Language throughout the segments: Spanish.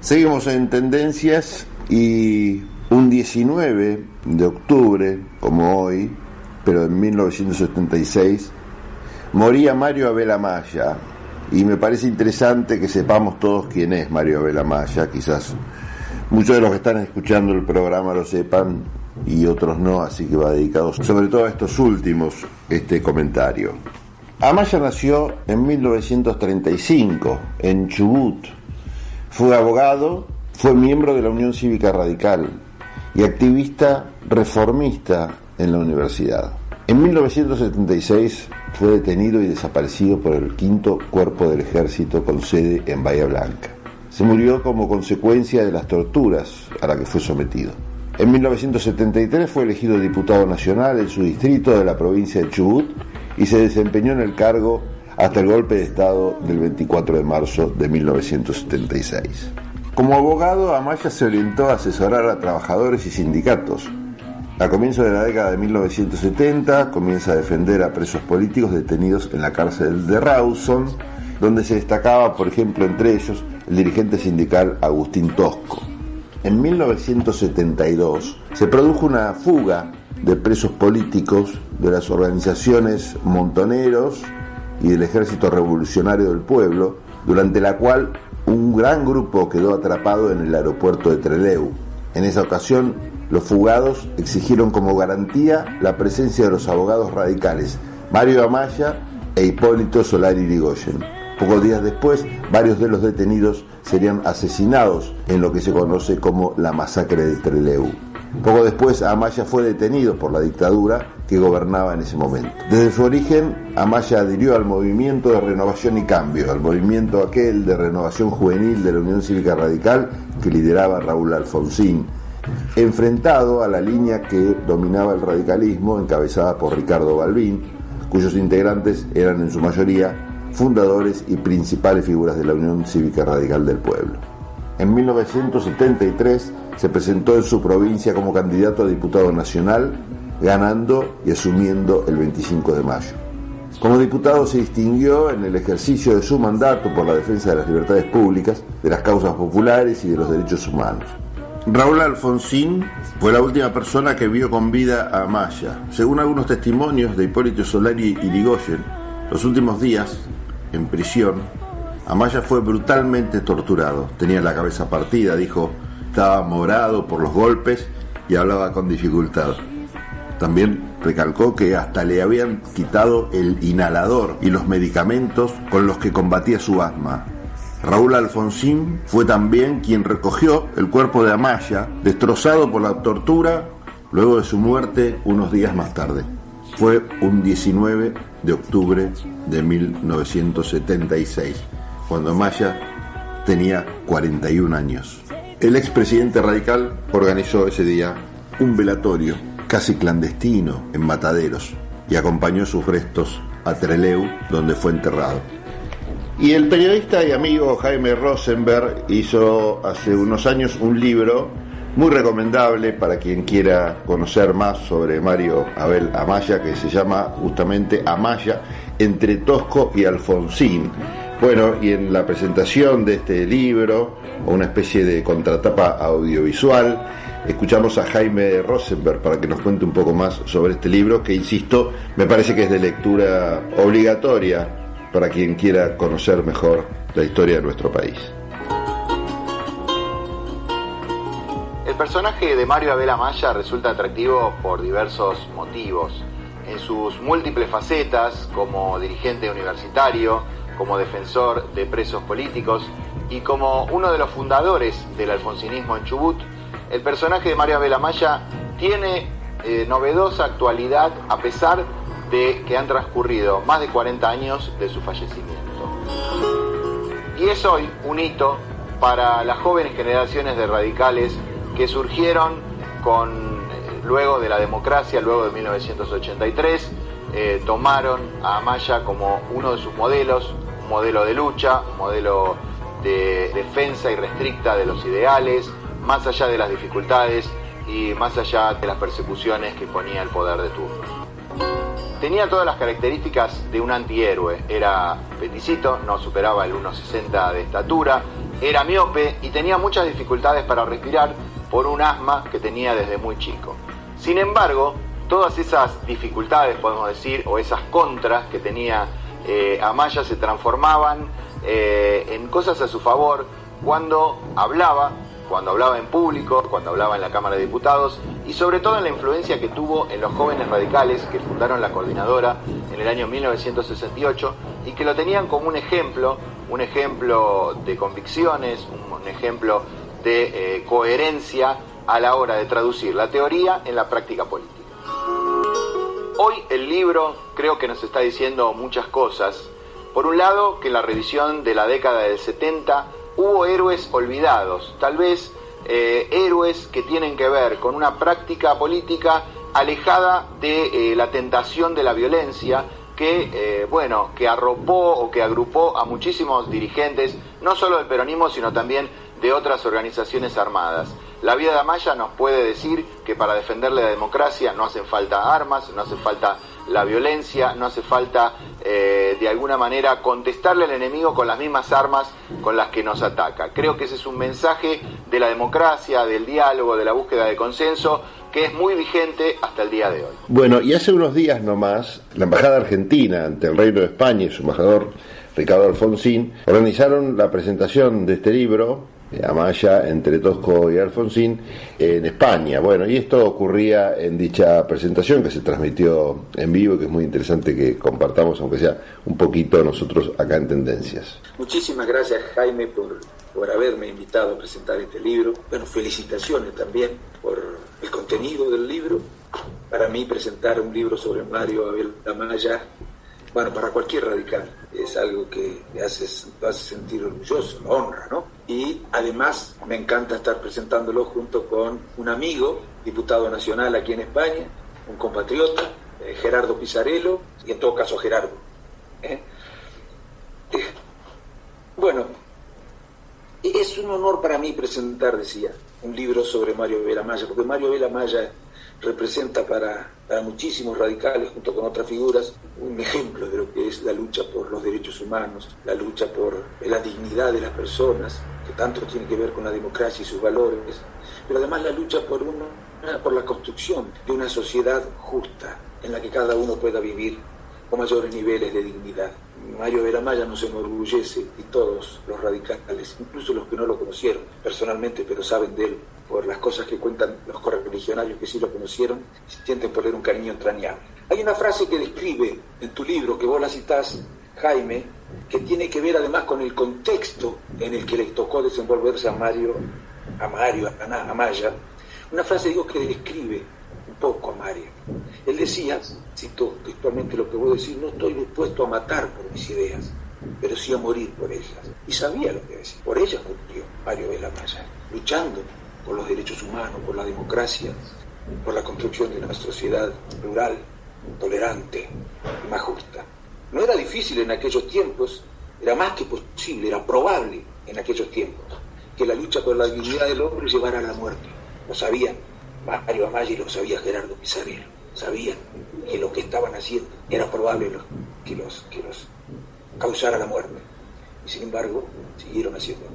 Seguimos en tendencias y un 19 de octubre, como hoy, pero en 1976, moría Mario Abel Amaya. Y me parece interesante que sepamos todos quién es Mario Abel Amaya. Quizás muchos de los que están escuchando el programa lo sepan y otros no, así que va dedicado sobre todo a estos últimos este comentario. Amaya nació en 1935 en Chubut. Fue abogado, fue miembro de la Unión Cívica Radical y activista reformista en la universidad. En 1976 fue detenido y desaparecido por el quinto cuerpo del ejército con sede en Bahía Blanca. Se murió como consecuencia de las torturas a las que fue sometido. En 1973 fue elegido diputado nacional en su distrito de la provincia de Chubut y se desempeñó en el cargo hasta el golpe de Estado del 24 de marzo de 1976. Como abogado, Amaya se orientó a asesorar a trabajadores y sindicatos. A comienzos de la década de 1970 comienza a defender a presos políticos detenidos en la cárcel de Rawson, donde se destacaba, por ejemplo, entre ellos, el dirigente sindical Agustín Tosco. En 1972 se produjo una fuga de presos políticos de las organizaciones Montoneros y del Ejército Revolucionario del Pueblo, durante la cual un gran grupo quedó atrapado en el aeropuerto de Trelew. En esa ocasión, los fugados exigieron como garantía la presencia de los abogados radicales Mario Amaya e Hipólito Solari Irigoyen. Pocos días después, varios de los detenidos serían asesinados en lo que se conoce como la masacre de Trelew. Poco después, Amaya fue detenido por la dictadura que gobernaba en ese momento. Desde su origen, Amaya adhirió al movimiento de renovación y cambio, al movimiento aquel de renovación juvenil de la Unión Cívica Radical que lideraba Raúl Alfonsín, enfrentado a la línea que dominaba el radicalismo encabezada por Ricardo Balbín, cuyos integrantes eran en su mayoría fundadores y principales figuras de la Unión Cívica Radical del Pueblo. En 1973 se presentó en su provincia como candidato a diputado nacional, ganando y asumiendo el 25 de mayo. Como diputado se distinguió en el ejercicio de su mandato por la defensa de las libertades públicas, de las causas populares y de los derechos humanos. Raúl Alfonsín fue la última persona que vio con vida a Amaya. Según algunos testimonios de Hipólito Solari y Ligoyen, los últimos días, en prisión, Amaya fue brutalmente torturado. Tenía la cabeza partida, dijo, estaba morado por los golpes y hablaba con dificultad. También recalcó que hasta le habían quitado el inhalador y los medicamentos con los que combatía su asma. Raúl Alfonsín fue también quien recogió el cuerpo de Amaya, destrozado por la tortura, luego de su muerte unos días más tarde. Fue un 19 de octubre de 1976, cuando Amaya tenía 41 años. El expresidente radical organizó ese día un velatorio casi clandestino en Mataderos y acompañó sus restos a Treleu, donde fue enterrado. Y el periodista y amigo Jaime Rosenberg hizo hace unos años un libro muy recomendable para quien quiera conocer más sobre Mario Abel Amaya, que se llama justamente Amaya entre Tosco y Alfonsín. Bueno, y en la presentación de este libro, una especie de contratapa audiovisual, escuchamos a Jaime Rosenberg para que nos cuente un poco más sobre este libro, que insisto, me parece que es de lectura obligatoria para quien quiera conocer mejor la historia de nuestro país. El personaje de Mario Abel Amaya resulta atractivo por diversos motivos. En sus múltiples facetas, como dirigente universitario, como defensor de presos políticos y como uno de los fundadores del alfonsinismo en Chubut, el personaje de Mario Abel Amaya tiene eh, novedosa actualidad a pesar de que han transcurrido más de 40 años de su fallecimiento. Y es hoy un hito para las jóvenes generaciones de radicales que surgieron eh, luego de la democracia, luego de 1983, eh, tomaron a Amaya como uno de sus modelos, modelo de lucha, un modelo de defensa irrestricta de los ideales, más allá de las dificultades y más allá de las persecuciones que ponía el poder de turno. Tenía todas las características de un antihéroe. Era peticito, no superaba el 1,60 de estatura, era miope y tenía muchas dificultades para respirar por un asma que tenía desde muy chico. Sin embargo, todas esas dificultades, podemos decir, o esas contras que tenía eh, Amaya se transformaban eh, en cosas a su favor cuando hablaba, cuando hablaba en público, cuando hablaba en la Cámara de Diputados y sobre todo en la influencia que tuvo en los jóvenes radicales que fundaron la coordinadora en el año 1968 y que lo tenían como un ejemplo, un ejemplo de convicciones, un ejemplo de eh, coherencia a la hora de traducir la teoría en la práctica política. Hoy el libro creo que nos está diciendo muchas cosas. Por un lado, que en la revisión de la década del 70 hubo héroes olvidados, tal vez eh, héroes que tienen que ver con una práctica política alejada de eh, la tentación de la violencia que, eh, bueno, que arropó o que agrupó a muchísimos dirigentes, no solo del peronismo, sino también de otras organizaciones armadas. La vida de Amaya nos puede decir que para defenderle la democracia no hacen falta armas, no hace falta la violencia, no hace falta eh, de alguna manera contestarle al enemigo con las mismas armas con las que nos ataca. Creo que ese es un mensaje de la democracia, del diálogo, de la búsqueda de consenso, que es muy vigente hasta el día de hoy. Bueno, y hace unos días nomás, la Embajada Argentina ante el Reino de España y su embajador Ricardo Alfonsín organizaron la presentación de este libro Amaya entre Tosco y Alfonsín en España. Bueno, y esto ocurría en dicha presentación que se transmitió en vivo que es muy interesante que compartamos, aunque sea un poquito nosotros acá en Tendencias. Muchísimas gracias Jaime por, por haberme invitado a presentar este libro. Bueno, felicitaciones también por el contenido del libro. Para mí presentar un libro sobre Mario Abel Amaya bueno, para cualquier radical es algo que hace, hace sentir orgulloso, lo honra, ¿no? Y además me encanta estar presentándolo junto con un amigo, diputado nacional aquí en España, un compatriota, eh, Gerardo Pizarello, y en todo caso Gerardo. ¿eh? Eh, bueno, es un honor para mí presentar, decía, un libro sobre Mario Vela Maya, porque Mario Vela Maya representa para, muchísimos radicales, junto con otras figuras, un ejemplo de lo que es la lucha por los derechos humanos, la lucha por la dignidad de las personas, que tanto tiene que ver con la democracia y sus valores, pero además la lucha por, por la construcción de una sociedad justa, en la que cada uno pueda vivir con mayores niveles de dignidad. Mario Veramaya nos enorgullece y todos los radicales, incluso los que no lo conocieron personalmente, pero saben de él por las cosas que cuentan los correligionarios que sí lo conocieron, sienten por él un cariño entrañable. Hay una frase que describe en tu libro, que vos la citás, Jaime, que tiene que ver además con el contexto en el que le tocó desenvolverse a Mario, a Mario, a Maya. Una frase, digo, que describe un poco a Mario. Él decía, cito textualmente lo que voy a decir, no estoy dispuesto a matar por mis ideas, pero sí a morir por ellas. Y sabía lo que decía. Por ellas murió Mario de la Maya, luchando por los derechos humanos, por la democracia, por la construcción de una sociedad plural, tolerante y más justa. No era difícil en aquellos tiempos, era más que posible, era probable en aquellos tiempos que la lucha por la dignidad del hombre llevara a la muerte. Lo sabían Mario Amaya y lo sabía Gerardo Pizarro. Sabían que lo que estaban haciendo era probable que los, que los causara la muerte. Y sin embargo, siguieron haciendo.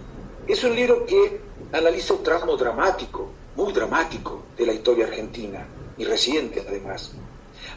Es un libro que analiza un tramo dramático, muy dramático, de la historia argentina, y reciente además.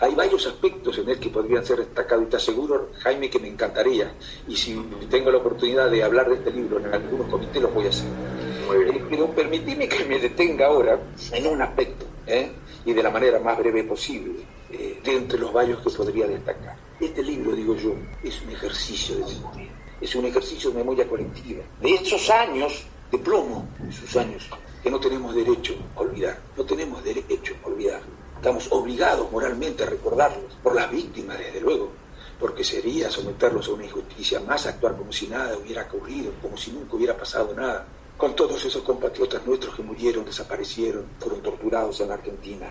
Hay varios aspectos en él que podrían ser destacados y te aseguro, Jaime, que me encantaría. Y si tengo la oportunidad de hablar de este libro en algunos comités, lo voy a hacer. Eh, pero permitime que me detenga ahora en un aspecto, ¿eh? y de la manera más breve posible, de entre los varios que podría destacar. Este libro, digo yo, es un ejercicio de memoria, es un ejercicio de memoria colectiva, de esos años de plomo, esos años que no tenemos derecho a olvidar, no tenemos derecho a olvidar. Estamos obligados moralmente a recordarlos, por las víctimas, desde luego, porque sería someterlos a una injusticia más, actuar como si nada hubiera ocurrido, como si nunca hubiera pasado nada, con todos esos compatriotas nuestros que murieron, desaparecieron, fueron torturados en la Argentina,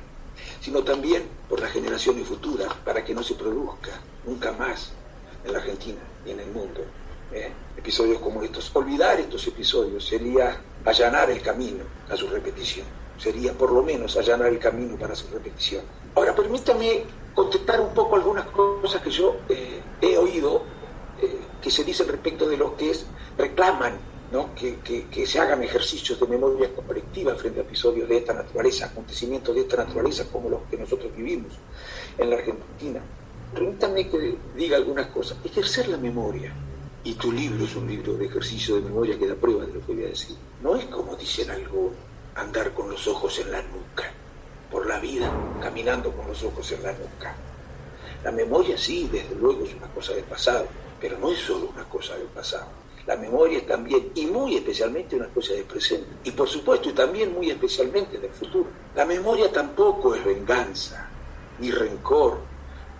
sino también por las generaciones futuras, para que no se produzca nunca más en la Argentina y en el mundo ¿eh? episodios como estos. Olvidar estos episodios sería allanar el camino a su repetición, sería por lo menos allanar el camino para su repetición. Ahora, permítame contestar un poco algunas cosas que yo eh, he oído eh, que se dicen respecto de los que reclaman ¿no? Que, se hagan ejercicios de memoria colectiva frente a episodios de esta naturaleza, acontecimientos de esta naturaleza como los que nosotros vivimos en la Argentina. Permítanme que diga algunas cosas. Ejercer la memoria. Y tu libro es un libro de ejercicio de memoria que da prueba de lo que voy a decir. No es como dicen algo, andar con los ojos en la nuca, por la vida, caminando con los ojos en la nuca. La memoria sí, desde luego, es una cosa del pasado, pero no es solo una cosa del pasado la memoria también, y muy especialmente, una cosa del presente. Y por supuesto, y también muy especialmente del futuro. La memoria tampoco es venganza, ni rencor,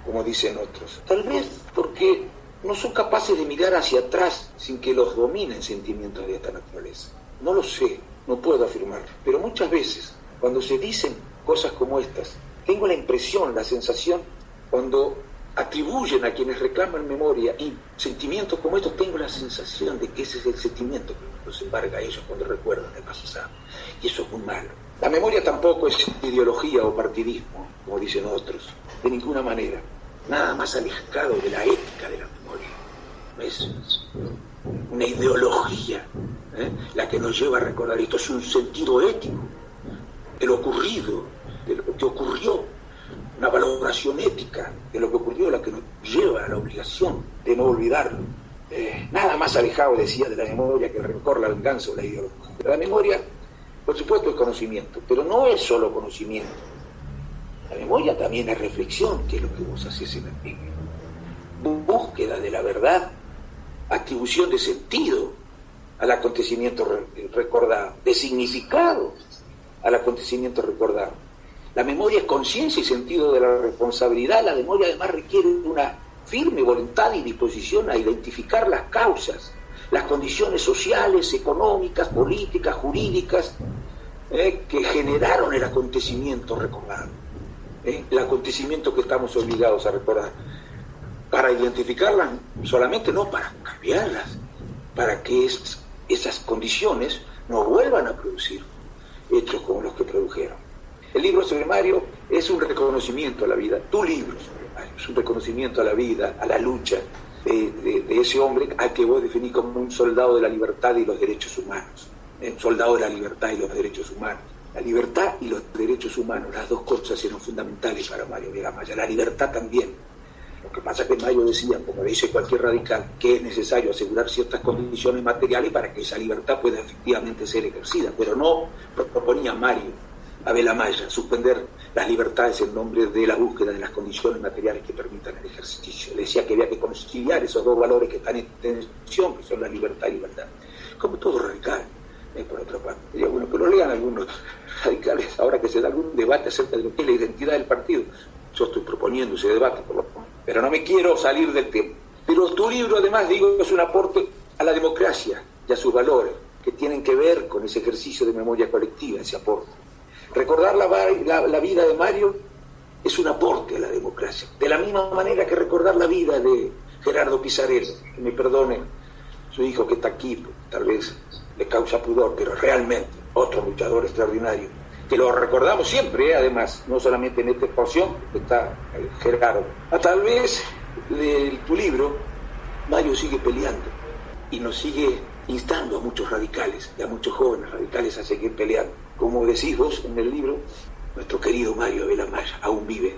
como dicen otros. Tal vez porque no son capaces de mirar hacia atrás sin que los dominen sentimientos de esta naturaleza. No lo sé, no puedo afirmar. Pero muchas veces, cuando se dicen cosas como estas, tengo la impresión, la sensación, cuando atribuyen a quienes reclaman memoria y sentimientos como estos, tengo la sensación de que ese es el sentimiento que los embarga a ellos cuando recuerdan el pasado. Y eso es muy malo. La memoria tampoco es ideología o partidismo, como dicen otros, de ninguna manera. Nada más alejado de la ética de la memoria. Es una ideología ¿eh? la que nos lleva a recordar esto. Es un sentido ético de lo ocurrido, lo que ocurrió una valoración ética de lo que ocurrió, la que nos lleva a la obligación de no olvidarlo. Eh, nada más alejado, decía, de la memoria que el rencor, la venganza o la ideología. La memoria, por supuesto, es conocimiento, pero no es solo conocimiento. La memoria también es reflexión, que es lo que vos haces en el libro. Búsqueda de la verdad, atribución de sentido al acontecimiento recordado, de significado al acontecimiento recordado la memoria es conciencia y sentido de la responsabilidad. La memoria además requiere una firme voluntad y disposición a identificar las causas, las condiciones sociales, económicas, políticas, jurídicas eh, que generaron el acontecimiento recordado, eh, el acontecimiento que estamos obligados a recordar. Para identificarlas solamente, no para cambiarlas, para que esas condiciones no vuelvan a producir hechos como los que produjeron. El libro sobre Mario es un reconocimiento a la vida, tu libro sobre Mario es un reconocimiento a la vida, a la lucha de, ese hombre al que vos definís como un soldado de la libertad y los derechos humanos, eh, un soldado de la libertad y los derechos humanos. La libertad y los derechos humanos, las dos cosas eran fundamentales para Mario Vega Maya, la libertad también. Lo que pasa es que Mayo decía, como dice cualquier radical, que es necesario asegurar ciertas condiciones materiales para que esa libertad pueda efectivamente ser ejercida, pero no proponía Mario Abel Amaya, suspender las libertades en nombre de la búsqueda de las condiciones materiales que permitan el ejercicio. Decía que había que conciliar esos dos valores que están en tensión, que son la libertad y libertad. Como todo radical, eh, por otra parte. Diría, bueno, que lo lean algunos radicales ahora que se da algún debate acerca de lo que es la identidad del partido. Yo estoy proponiendo ese debate, por lo pero no me quiero salir del tema. Pero tu libro, además, digo, es un aporte a la democracia y a sus valores, que tienen que ver con ese ejercicio de memoria colectiva, ese aporte. Recordar la, vida de Mario es un aporte a la democracia. De la misma manera que recordar la vida de Gerardo Pizarello, que me perdone su hijo que está aquí, tal vez le causa pudor, pero realmente otro luchador extraordinario, que lo recordamos siempre, ¿eh? además, no solamente en esta exposición, está Gerardo. A ah, tal vez de tu libro, Mario sigue peleando y nos sigue instando a muchos radicales y a muchos jóvenes radicales a seguir peleando. Como decís vos en el libro, nuestro querido Mario Abel Amaya aún vive.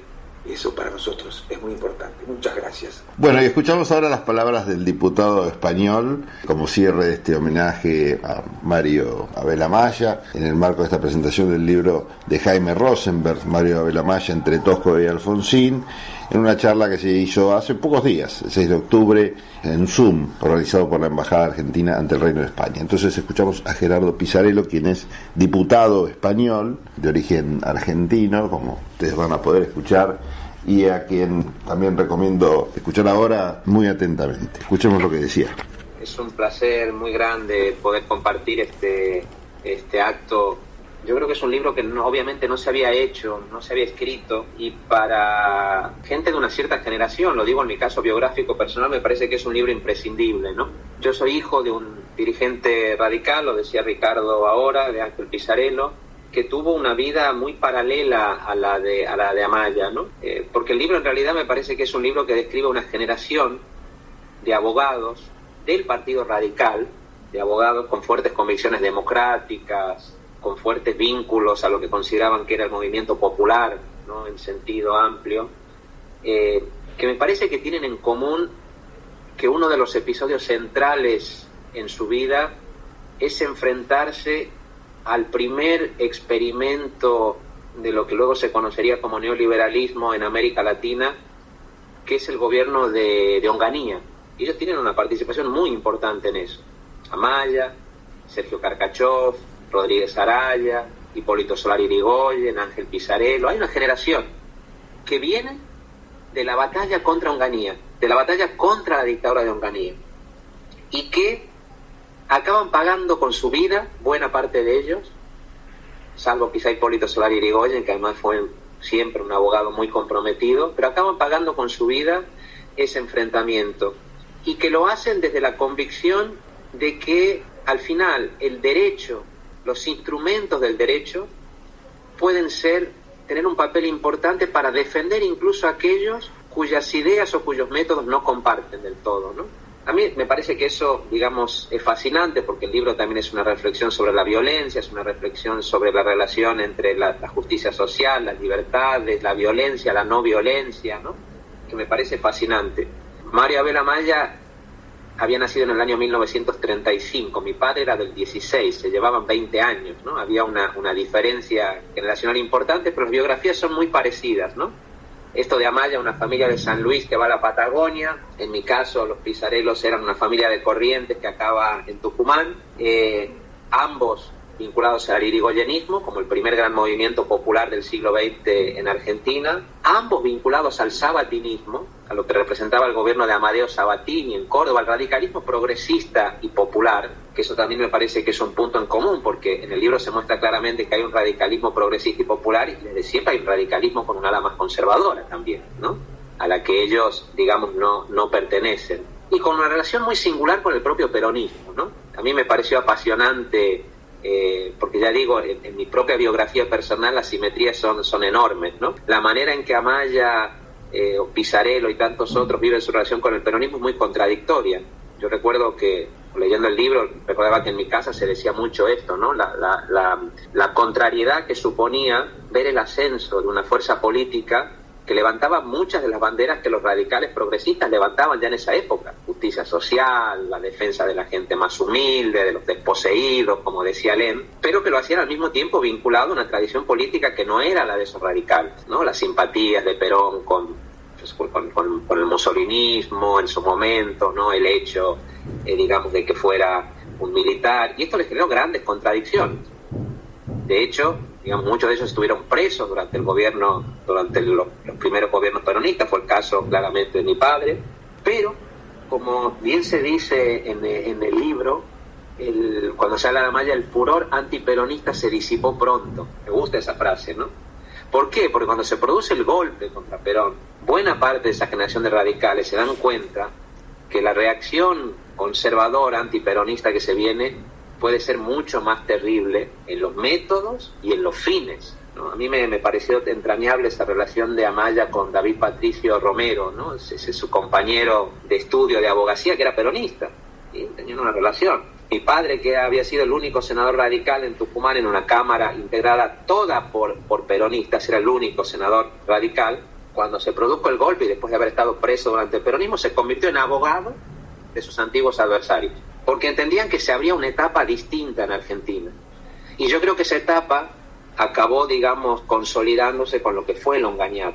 Eso para nosotros es muy importante. Muchas gracias. Bueno, y escuchamos ahora las palabras del diputado español como cierre de este homenaje a Mario Abel Amaya en el marco de esta presentación del libro de Jaime Rosenberg, Mario Abel Amaya entre Tosco y Alfonsín en una charla que se hizo hace pocos días, el 6 de octubre, en Zoom, organizado por la Embajada Argentina ante el Reino de España. Entonces escuchamos a Gerardo Pizarello, quien es diputado español de origen argentino, como ustedes van a poder escuchar, y a quien también recomiendo escuchar ahora muy atentamente. Escuchemos lo que decía. Es un placer muy grande poder compartir este, este acto yo creo que es un libro que obviamente no se había hecho, no se había escrito y para gente de una cierta generación, lo digo en mi caso biográfico personal, me parece que es un libro imprescindible, ¿no? Yo soy hijo de un dirigente radical, lo decía Ricardo ahora, de Ángel Pizarello, que tuvo una vida muy paralela a la de, a la de Amaya, ¿no? Eh, porque el libro en realidad me parece que es un libro que describe una generación de abogados del Partido Radical de abogados con fuertes convicciones democráticas, con fuertes vínculos a lo que consideraban que era el movimiento popular, ¿no? en sentido amplio, eh, que me parece que tienen en común que uno de los episodios centrales en su vida es enfrentarse al primer experimento de lo que luego se conocería como neoliberalismo en América Latina, que es el gobierno de, de Onganía. Ellos tienen una participación muy importante en eso. Amaya, Sergio Carcachov, Rodríguez Araya, Hipólito Solari Irigoyen, Ángel Pizarello. Hay una generación que viene de la batalla contra Onganía, de la batalla contra la dictadura de Onganía, y que acaban pagando con su vida, buena parte de ellos, salvo quizá Hipólito Solari Irigoyen, que además fue siempre un abogado muy comprometido, pero acaban pagando con su vida ese enfrentamiento y que lo hacen desde la convicción de que al final el derecho, los instrumentos del derecho pueden ser tener un papel importante para defender incluso a aquellos cuyas ideas o cuyos métodos no comparten del todo, ¿no? A mí me parece que eso, digamos, es fascinante porque el libro también es una reflexión sobre la violencia, es una reflexión sobre la relación entre la, justicia social, las libertades, la violencia, la no violencia, ¿no? Que me parece fascinante. Mario Abel Amaya había nacido en el año 1935, mi padre era del 16, se llevaban 20 años, ¿no? Había una, una diferencia generacional importante, pero las biografías son muy parecidas, ¿no? Esto de Amaya, una familia de San Luis que va a la Patagonia, en mi caso los Pizarelos eran una familia de Corrientes que acaba en Tucumán, eh, ambos vinculados al irigoyenismo, como el primer gran movimiento popular del siglo XX en Argentina, ambos vinculados al sabatinismo, a lo que representaba el gobierno de Amadeo Sabatini en Córdoba, al radicalismo progresista y popular, que eso también me parece que es un punto en común, porque en el libro se muestra claramente que hay un radicalismo progresista y popular, y desde siempre hay un radicalismo con una ala más conservadora también, ¿no? A la que ellos, digamos, no, no pertenecen. Y con una relación muy singular con el propio peronismo, ¿no? A mí me pareció apasionante eh, porque ya digo, en, mi propia biografía personal las simetrías son, son enormes, ¿no? La manera en que Amaya, eh, o Pizarello y tantos otros viven su relación con el peronismo es muy contradictoria. Yo recuerdo que leyendo el libro, recordaba que en mi casa se decía mucho esto, ¿no? La, la, la, la contrariedad que suponía ver el ascenso de una fuerza política que levantaba muchas de las banderas que los radicales progresistas levantaban ya en esa época. Justicia social, la defensa de la gente más humilde, de los desposeídos, como decía Len, pero que lo hacían al mismo tiempo vinculado a una tradición política que no era la de esos radicales, ¿no? Las simpatías de Perón con, con, con, el musolinismo en su momento, ¿no? El hecho, eh, digamos, de que fuera un militar, y esto les generó grandes contradicciones. De hecho, digamos, muchos de ellos estuvieron presos durante el gobierno, durante los, primeros gobiernos peronistas, fue el caso claramente de mi padre, pero como bien se dice en, en el libro, el, cuando se habla de Amaya, el furor antiperonista se disipó pronto. Me gusta esa frase, ¿no? ¿Por qué? Porque cuando se produce el golpe contra Perón, buena parte de esa generación de radicales se dan cuenta que la reacción conservadora antiperonista que se viene puede ser mucho más terrible en los métodos y en los fines. A mí me, me, pareció entrañable esa relación de Amaya con David Patricio Romero, ¿no? ese, ese es su compañero de estudio de abogacía que era peronista, y tenían una relación. Mi padre, que había sido el único senador radical en Tucumán en una Cámara integrada toda por, por peronistas, era el único senador radical, cuando se produjo el golpe y después de haber estado preso durante el peronismo, se convirtió en abogado de sus antiguos adversarios porque entendían que se abría una etapa distinta en Argentina. Y yo creo que esa etapa acabó, digamos, consolidándose con lo que fue el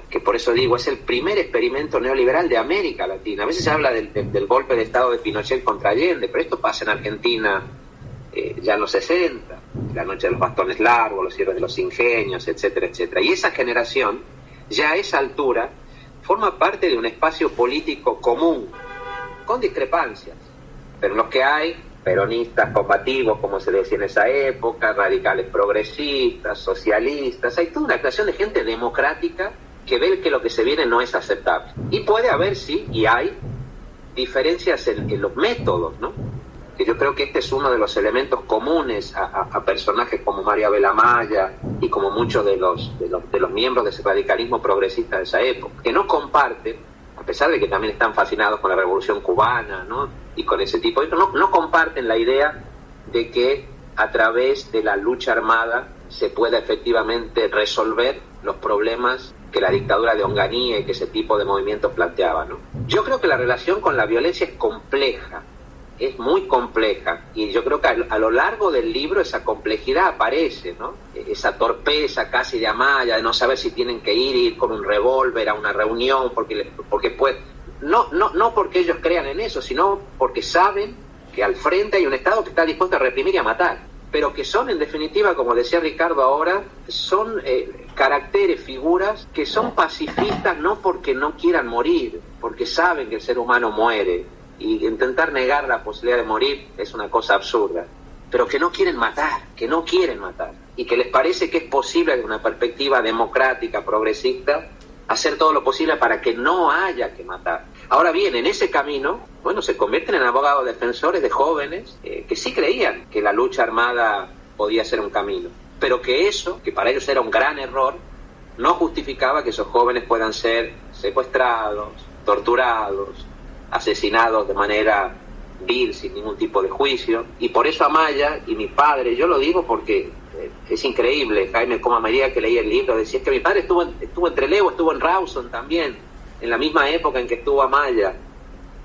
que por eso digo, es el primer experimento neoliberal de América Latina. A veces se habla del golpe de Estado de Pinochet contra Allende, pero esto pasa en Argentina eh, ya en los 60, la noche de los bastones largos, los cierres de los ingenios, etcétera, etcétera. Y esa generación, ya a esa altura, forma parte de un espacio político común, con discrepancias, pero los que hay, peronistas combativos, como se decía en esa época, radicales progresistas, socialistas, hay toda una creación de gente democrática que ve que lo que se viene no es aceptable. Y puede haber, sí, y hay diferencias en, los métodos, ¿no? Que yo creo que este es uno de los elementos comunes a, personajes como María Belamaya y como muchos de los, de los, de los miembros de ese radicalismo progresista de esa época, que no comparten a pesar de que también están fascinados con la revolución cubana, ¿no? Y con ese tipo de no, no comparten la idea de que a través de la lucha armada se pueda efectivamente resolver los problemas que la dictadura de Onganía y que ese tipo de movimientos planteaban. ¿no? Yo creo que la relación con la violencia es compleja, es muy compleja y yo creo que a, lo largo del libro esa complejidad aparece, ¿no? Esa torpeza casi de Amaya, de no saber si tienen que ir, ir con un revólver a una reunión, porque, porque pues, no, no, no porque ellos crean en eso, sino porque saben que al frente hay un Estado que está dispuesto a reprimir y a matar pero que son en definitiva, como decía Ricardo ahora, son eh, caracteres, figuras que son pacifistas no porque no quieran morir, porque saben que el ser humano muere y intentar negar la posibilidad de morir es una cosa absurda, pero que no quieren matar, que no quieren matar. Y que les parece que es posible desde una perspectiva democrática, progresista, hacer todo lo posible para que no haya que matar. Ahora bien, en ese camino, bueno, se convierten en abogados defensores de jóvenes eh, que sí creían que la lucha armada podía ser un camino, pero que eso, que para ellos era un gran error, no justificaba que esos jóvenes puedan ser secuestrados, torturados, asesinados de manera vil, sin ningún tipo de juicio. Y por eso Amaya y mi padre, yo lo digo porque eh, es increíble, Jaime, como a medida que leí el libro, decía que mi padre estuvo, estuvo en Trelew, estuvo en Rawson también, en la misma época en que estuvo Amaya.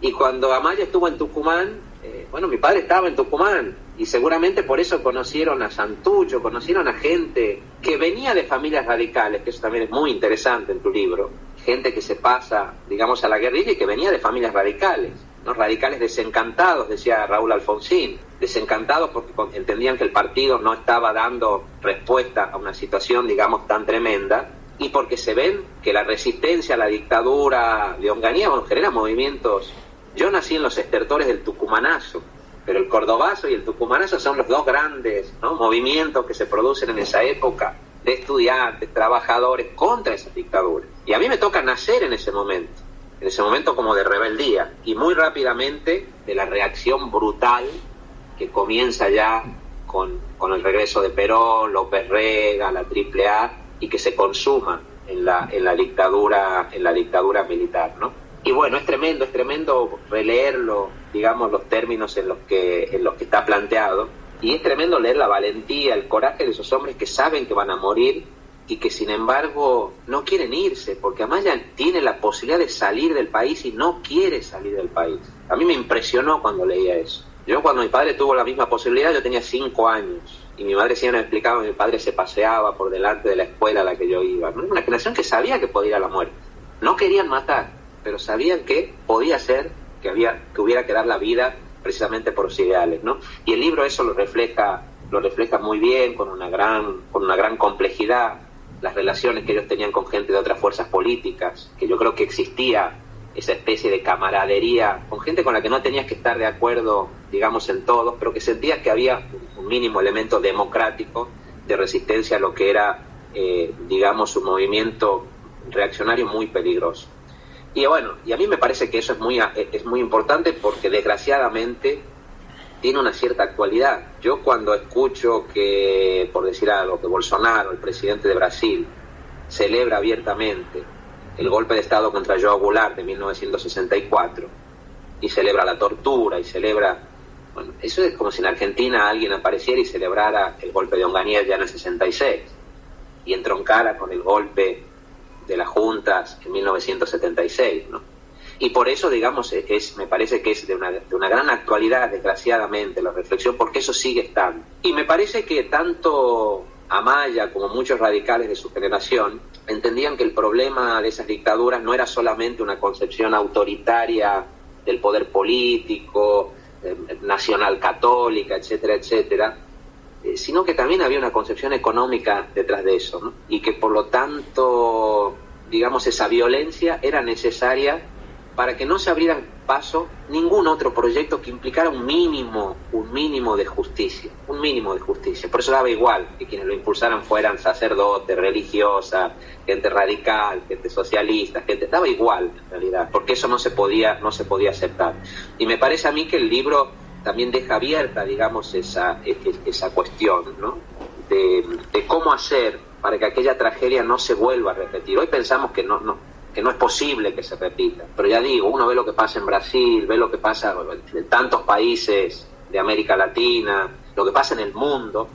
Y cuando Amaya estuvo en Tucumán, eh, bueno, mi padre estaba en Tucumán y seguramente por eso conocieron a Santucho, conocieron a gente que venía de familias radicales, que eso también es muy interesante en tu libro, gente que se pasa, digamos, a la guerrilla y que venía de familias radicales, ¿no? radicales desencantados, decía Raúl Alfonsín, desencantados porque entendían que el partido no estaba dando respuesta a una situación, digamos, tan tremenda, y porque se ven que la resistencia a la dictadura de Onganía genera movimientos. Yo nací en los estertores del Tucumanazo, pero el cordobazo y el tucumanazo son los dos grandes movimientos que se producen en esa época de estudiantes, trabajadores contra esa dictadura. Y a mí me toca nacer en ese momento, en ese momento como de rebeldía, y muy rápidamente de la reacción brutal que comienza ya con, con el regreso de Perón, López Rega, la AAA, y que se consuma en la, en la dictadura, en la dictadura militar, ¿no? Y bueno, es tremendo, es tremendo releerlo, digamos, los términos en los que, en los que está planteado. Y es tremendo leer la valentía, el coraje de esos hombres que saben que van a morir y que sin embargo no quieren irse, porque Amaya tiene la posibilidad de salir del país y no quiere salir del país. A mí me impresionó cuando leía eso. Yo cuando mi padre tuvo la misma posibilidad, yo tenía cinco años y mi madre siempre me explicaba que mi padre se paseaba por delante de la escuela a la que yo iba. Una generación que sabía que podía ir a la muerte. No querían matar, pero sabían que podía ser que, había, que hubiera que dar la vida precisamente por sus ideales. ¿no? Y el libro eso lo refleja, lo refleja muy bien, con una, gran, con una gran complejidad, las relaciones que ellos tenían con gente de otras fuerzas políticas, que yo creo que existía esa especie de camaradería con gente con la que no tenías que estar de acuerdo, digamos, en todo, pero que sentías que había un mínimo elemento democrático de resistencia a lo que era, eh, digamos, un movimiento reaccionario muy peligroso. Y bueno, y a mí me parece que eso es muy, es muy importante porque desgraciadamente tiene una cierta actualidad. Yo cuando escucho que, por decir algo, que Bolsonaro, el presidente de Brasil, celebra abiertamente el golpe de Estado contra Joao Goulart de 1964 y celebra la tortura y celebra... Bueno, eso es como si en Argentina alguien apareciera y celebrara el golpe de Onganía ya en el 66 y entroncara con el golpe de las juntas en 1976, ¿no? Y por eso, digamos, es, me parece que es de una, de una gran actualidad, desgraciadamente, la reflexión, porque eso sigue estando. Y me parece que tanto Amaya, como muchos radicales de su generación, entendían que el problema de esas dictaduras no era solamente una concepción autoritaria del poder político, eh, nacional católica, etcétera, etcétera, sino que también había una concepción económica detrás de eso, y que por lo tanto, digamos, esa violencia era necesaria para que no se abriera paso ningún otro proyecto que implicara un mínimo, un mínimo de justicia, un mínimo de justicia. Por eso daba igual que quienes lo impulsaran fueran sacerdotes, religiosas, gente radical, gente socialista, gente, daba igual en realidad, porque eso no se podía, no se podía aceptar. Y me parece a mí que el libro también deja abierta, digamos, esa, e, e, esa cuestión, ¿no? De, de cómo hacer para que aquella tragedia no se vuelva a repetir. Hoy pensamos que no, no, que no es posible que se repita. Pero ya digo, uno ve lo que pasa en Brasil, ve lo que pasa en tantos países de América Latina, lo que pasa en el mundo,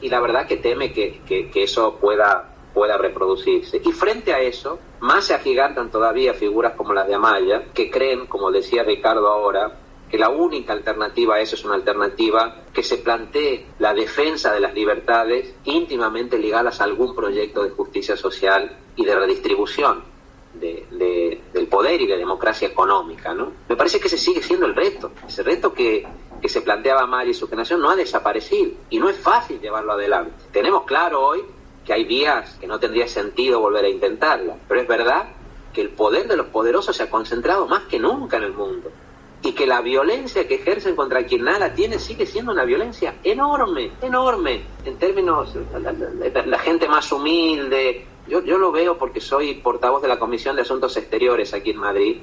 y la verdad que teme que, que, eso pueda, pueda reproducirse. Y frente a eso, más se agigantan todavía figuras como las de Amaya, que creen, como decía Ricardo ahora, que la única alternativa a eso es una alternativa que se plantee la defensa de las libertades íntimamente ligadas a algún proyecto de justicia social y de redistribución de, del poder y de democracia económica. ¿no? Me parece que ese sigue siendo el reto, ese reto que, que se planteaba Mari y su generación no ha desaparecido y no es fácil llevarlo adelante. Tenemos claro hoy que hay vías que no tendría sentido volver a intentarla, pero es verdad que el poder de los poderosos se ha concentrado más que nunca en el mundo y que la violencia que ejercen contra quien nada tiene sigue siendo una violencia enorme, enorme, en términos de la, gente más humilde. Yo, yo lo veo porque soy portavoz de la Comisión de Asuntos Exteriores aquí en Madrid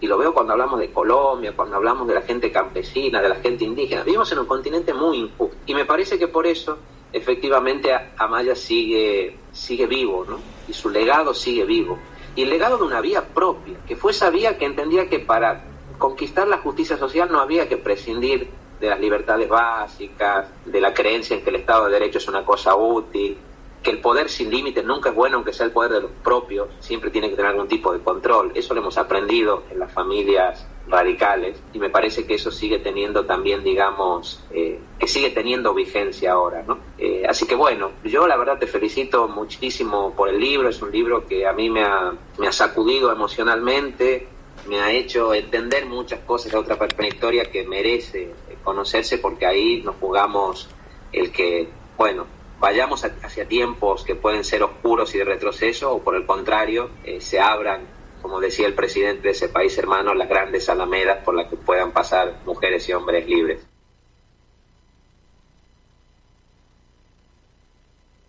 y lo veo cuando hablamos de Colombia, cuando hablamos de la gente campesina, de la gente indígena. Vivimos en un continente muy injusto y me parece que por eso efectivamente Amaya sigue, sigue vivo, ¿no? Y su legado sigue vivo. Y el legado de una vía propia, que fue esa vía que entendía que para conquistar la justicia social no había que prescindir de las libertades básicas, de la creencia en que el Estado de Derecho es una cosa útil, que el poder sin límites nunca es bueno, aunque sea el poder de los propios, siempre tiene que tener algún tipo de control. Eso lo hemos aprendido en las familias radicales y me parece que eso sigue teniendo también, digamos, eh, que sigue teniendo vigencia ahora, ¿no? Eh, así que bueno, yo la verdad te felicito muchísimo por el libro, es un libro que a mí me ha, me ha sacudido emocionalmente, me ha hecho entender muchas cosas de otra historia que merece conocerse porque ahí nos jugamos el que, bueno, vayamos hacia tiempos que pueden ser oscuros y de retroceso o por el contrario eh, se abran, como decía el presidente de ese país hermano, las grandes alamedas por las que puedan pasar mujeres y hombres libres.